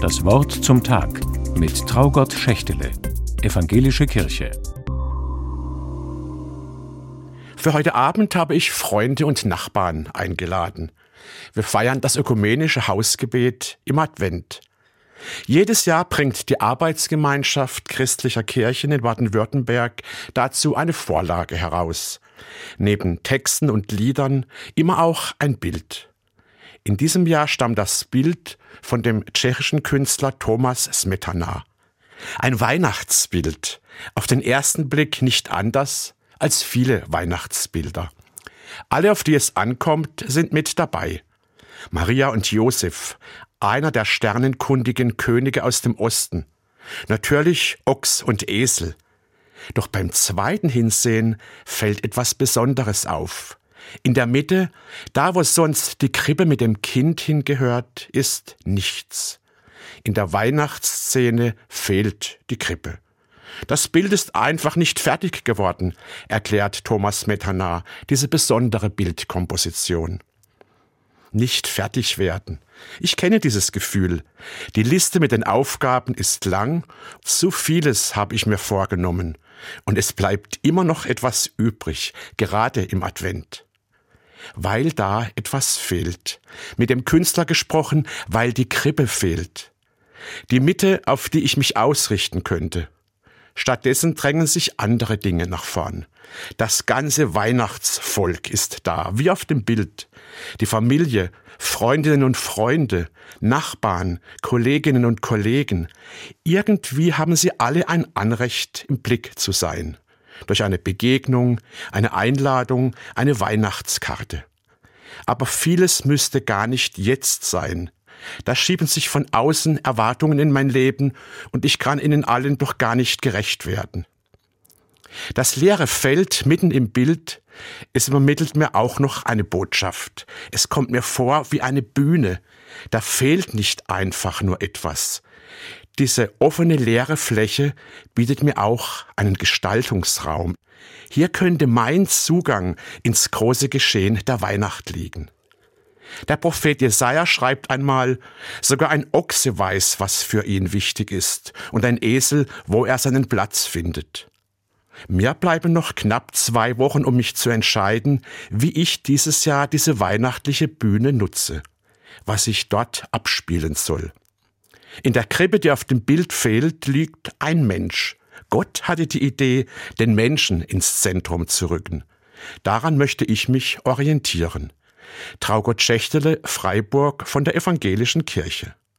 Das Wort zum Tag mit Traugott Schächtele, Evangelische Kirche. Für heute Abend habe ich Freunde und Nachbarn eingeladen. Wir feiern das ökumenische Hausgebet im Advent. Jedes Jahr bringt die Arbeitsgemeinschaft christlicher Kirchen in Baden-Württemberg dazu eine Vorlage heraus. Neben Texten und Liedern immer auch ein Bild. In diesem Jahr stammt das Bild von dem tschechischen Künstler Thomas Smetana. Ein Weihnachtsbild, auf den ersten Blick nicht anders als viele Weihnachtsbilder. Alle, auf die es ankommt, sind mit dabei. Maria und Josef, einer der sternenkundigen Könige aus dem Osten. Natürlich Ochs und Esel. Doch beim zweiten Hinsehen fällt etwas Besonderes auf. In der Mitte, da wo sonst die Krippe mit dem Kind hingehört, ist nichts. In der Weihnachtsszene fehlt die Krippe. Das Bild ist einfach nicht fertig geworden, erklärt Thomas Metana, diese besondere Bildkomposition. Nicht fertig werden. Ich kenne dieses Gefühl. Die Liste mit den Aufgaben ist lang, zu vieles habe ich mir vorgenommen, und es bleibt immer noch etwas übrig, gerade im Advent weil da etwas fehlt. Mit dem Künstler gesprochen, weil die Krippe fehlt. Die Mitte, auf die ich mich ausrichten könnte. Stattdessen drängen sich andere Dinge nach vorn. Das ganze Weihnachtsvolk ist da, wie auf dem Bild. Die Familie, Freundinnen und Freunde, Nachbarn, Kolleginnen und Kollegen. Irgendwie haben sie alle ein Anrecht, im Blick zu sein. Durch eine Begegnung, eine Einladung, eine Weihnachtskarte. Aber vieles müsste gar nicht jetzt sein, da schieben sich von außen Erwartungen in mein Leben und ich kann ihnen allen doch gar nicht gerecht werden. Das leere Feld mitten im Bild, es übermittelt mir auch noch eine Botschaft. Es kommt mir vor wie eine Bühne. Da fehlt nicht einfach nur etwas. Diese offene leere Fläche bietet mir auch einen Gestaltungsraum. Hier könnte mein Zugang ins große Geschehen der Weihnacht liegen. Der Prophet Jesaja schreibt einmal, sogar ein Ochse weiß, was für ihn wichtig ist, und ein Esel, wo er seinen Platz findet. Mir bleiben noch knapp zwei Wochen, um mich zu entscheiden, wie ich dieses Jahr diese weihnachtliche Bühne nutze, was ich dort abspielen soll. In der Krippe, die auf dem Bild fehlt, liegt ein Mensch. Gott hatte die Idee, den Menschen ins Zentrum zu rücken. Daran möchte ich mich orientieren. Traugott Schächtele, Freiburg von der Evangelischen Kirche.